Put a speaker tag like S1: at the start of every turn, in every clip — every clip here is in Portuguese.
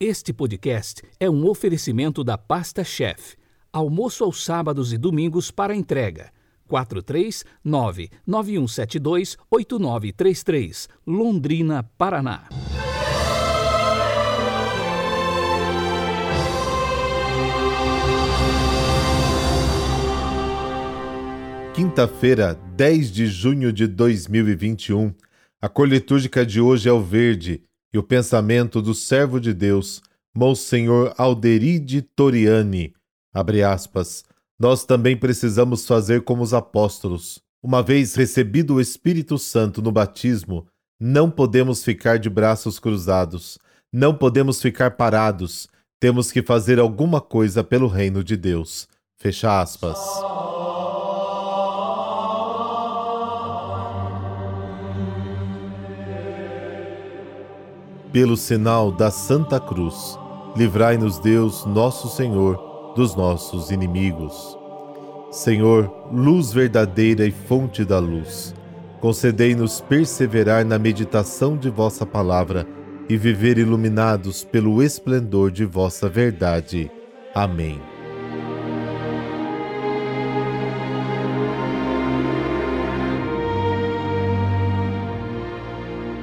S1: Este podcast é um oferecimento da Pasta Chef. Almoço aos sábados e domingos para entrega. 439-9172-8933, Londrina, Paraná.
S2: Quinta-feira, 10 de junho de 2021. A cor litúrgica de hoje é o verde e o pensamento do servo de Deus, Monsenhor Alderide Toriani. Abre aspas. Nós também precisamos fazer como os apóstolos. Uma vez recebido o Espírito Santo no batismo, não podemos ficar de braços cruzados, não podemos ficar parados, temos que fazer alguma coisa pelo reino de Deus. Fecha aspas. Pelo sinal da Santa Cruz, livrai-nos Deus, nosso Senhor, dos nossos inimigos. Senhor, luz verdadeira e fonte da luz, concedei-nos perseverar na meditação de vossa palavra e viver iluminados pelo esplendor de vossa verdade. Amém.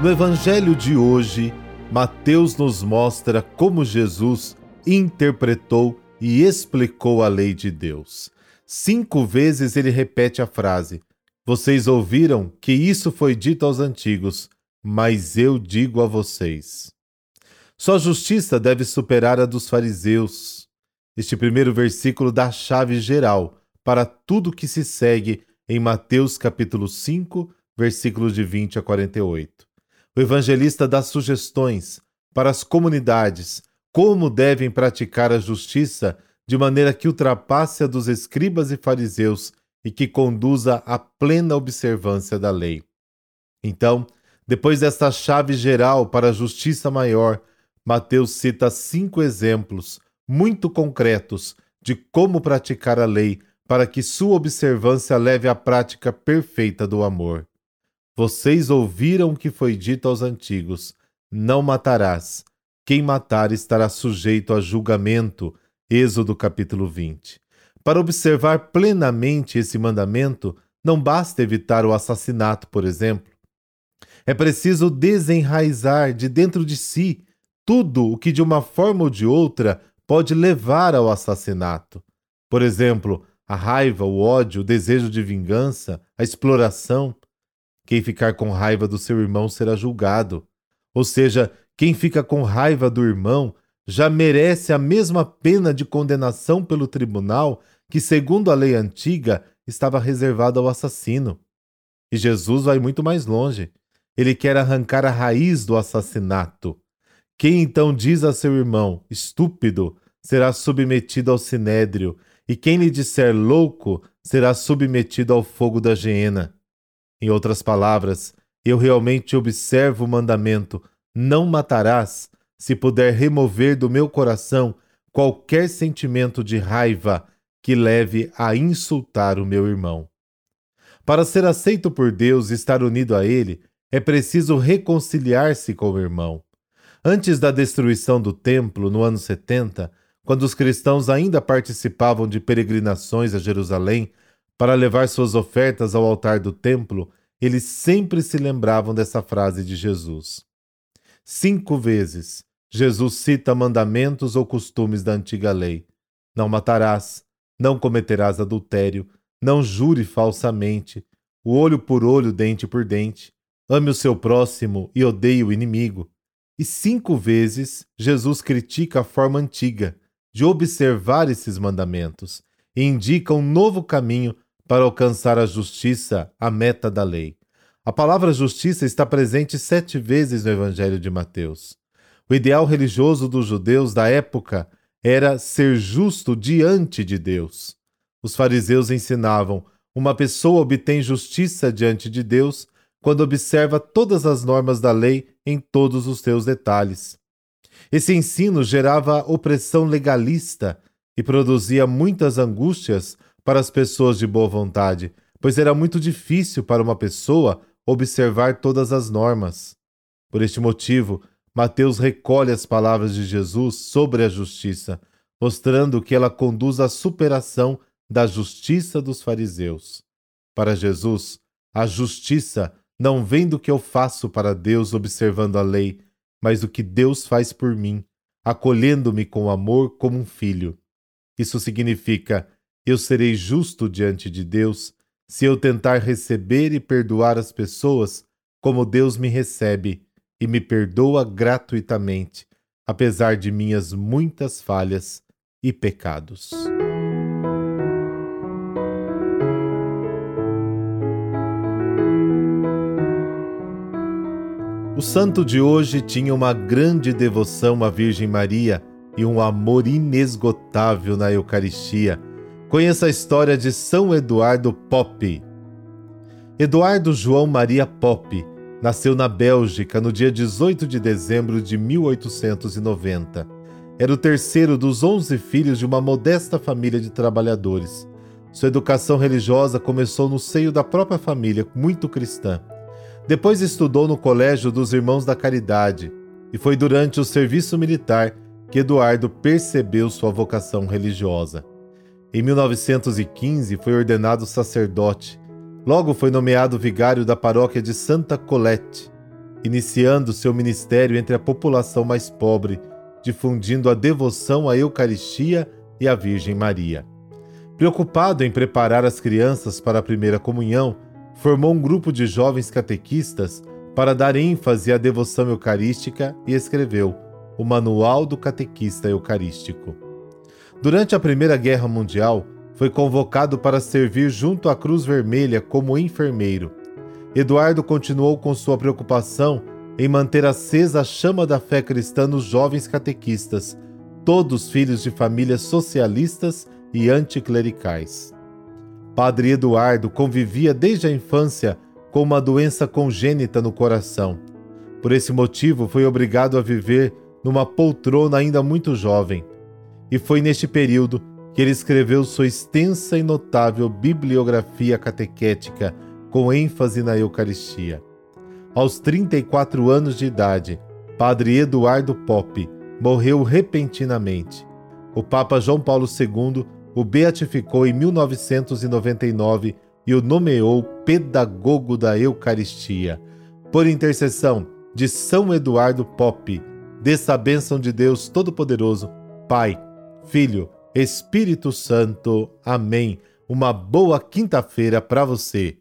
S2: No Evangelho de hoje, Mateus nos mostra como Jesus interpretou e explicou a lei de Deus. Cinco vezes ele repete a frase: Vocês ouviram que isso foi dito aos antigos, mas eu digo a vocês. Sua justiça deve superar a dos fariseus. Este primeiro versículo dá a chave geral para tudo que se segue em Mateus capítulo 5, versículos de 20 a 48. O evangelista dá sugestões para as comunidades como devem praticar a justiça de maneira que ultrapasse a dos escribas e fariseus e que conduza à plena observância da lei. Então, depois desta chave geral para a justiça maior, Mateus cita cinco exemplos muito concretos de como praticar a lei para que sua observância leve à prática perfeita do amor. Vocês ouviram o que foi dito aos antigos: Não matarás. Quem matar estará sujeito a julgamento. Êxodo capítulo 20. Para observar plenamente esse mandamento, não basta evitar o assassinato, por exemplo. É preciso desenraizar de dentro de si tudo o que, de uma forma ou de outra, pode levar ao assassinato. Por exemplo, a raiva, o ódio, o desejo de vingança, a exploração. Quem ficar com raiva do seu irmão será julgado. Ou seja, quem fica com raiva do irmão já merece a mesma pena de condenação pelo tribunal que, segundo a lei antiga, estava reservada ao assassino. E Jesus vai muito mais longe. Ele quer arrancar a raiz do assassinato. Quem então diz a seu irmão, estúpido, será submetido ao sinédrio, e quem lhe disser louco será submetido ao fogo da geena. Em outras palavras, eu realmente observo o mandamento: Não matarás, se puder remover do meu coração qualquer sentimento de raiva que leve a insultar o meu irmão. Para ser aceito por Deus e estar unido a Ele, é preciso reconciliar-se com o irmão. Antes da destruição do templo, no ano 70, quando os cristãos ainda participavam de peregrinações a Jerusalém para levar suas ofertas ao altar do templo, eles sempre se lembravam dessa frase de Jesus. Cinco vezes, Jesus cita mandamentos ou costumes da antiga lei: Não matarás, não cometerás adultério, não jure falsamente, o olho por olho, dente por dente, ame o seu próximo e odeie o inimigo. E cinco vezes Jesus critica a forma antiga de observar esses mandamentos e indica um novo caminho para alcançar a justiça, a meta da lei. A palavra justiça está presente sete vezes no Evangelho de Mateus. O ideal religioso dos judeus da época era ser justo diante de Deus. Os fariseus ensinavam: uma pessoa obtém justiça diante de Deus quando observa todas as normas da lei em todos os seus detalhes. Esse ensino gerava opressão legalista e produzia muitas angústias para as pessoas de boa vontade, pois era muito difícil para uma pessoa observar todas as normas. Por este motivo, Mateus recolhe as palavras de Jesus sobre a justiça, mostrando que ela conduz à superação da justiça dos fariseus. Para Jesus, a justiça não vem do que eu faço para Deus observando a lei, mas o que Deus faz por mim, acolhendo-me com amor como um filho. Isso significa: eu serei justo diante de Deus se eu tentar receber e perdoar as pessoas como Deus me recebe e me perdoa gratuitamente, apesar de minhas muitas falhas e pecados. O santo de hoje tinha uma grande devoção à Virgem Maria e um amor inesgotável na Eucaristia. Conheça a história de São Eduardo Pope. Eduardo João Maria Pope nasceu na Bélgica no dia 18 de dezembro de 1890. Era o terceiro dos onze filhos de uma modesta família de trabalhadores. Sua educação religiosa começou no seio da própria família, muito cristã. Depois estudou no Colégio dos Irmãos da Caridade e foi durante o serviço militar que Eduardo percebeu sua vocação religiosa. Em 1915 foi ordenado sacerdote. Logo foi nomeado vigário da paróquia de Santa Colette, iniciando seu ministério entre a população mais pobre, difundindo a devoção à Eucaristia e à Virgem Maria. Preocupado em preparar as crianças para a primeira comunhão, formou um grupo de jovens catequistas para dar ênfase à devoção eucarística e escreveu o Manual do Catequista Eucarístico. Durante a Primeira Guerra Mundial, foi convocado para servir junto à Cruz Vermelha como enfermeiro. Eduardo continuou com sua preocupação em manter acesa a chama da fé cristã nos jovens catequistas, todos filhos de famílias socialistas e anticlericais. Padre Eduardo convivia desde a infância com uma doença congênita no coração. Por esse motivo, foi obrigado a viver numa poltrona ainda muito jovem. E foi neste período que ele escreveu sua extensa e notável bibliografia catequética, com ênfase na Eucaristia. Aos 34 anos de idade, Padre Eduardo Pope morreu repentinamente. O Papa João Paulo II o beatificou em 1999 e o nomeou pedagogo da Eucaristia. Por intercessão de São Eduardo Pope, dessa bênção de Deus Todo-Poderoso, Pai, Filho, Espírito Santo. Amém. Uma boa quinta-feira para você.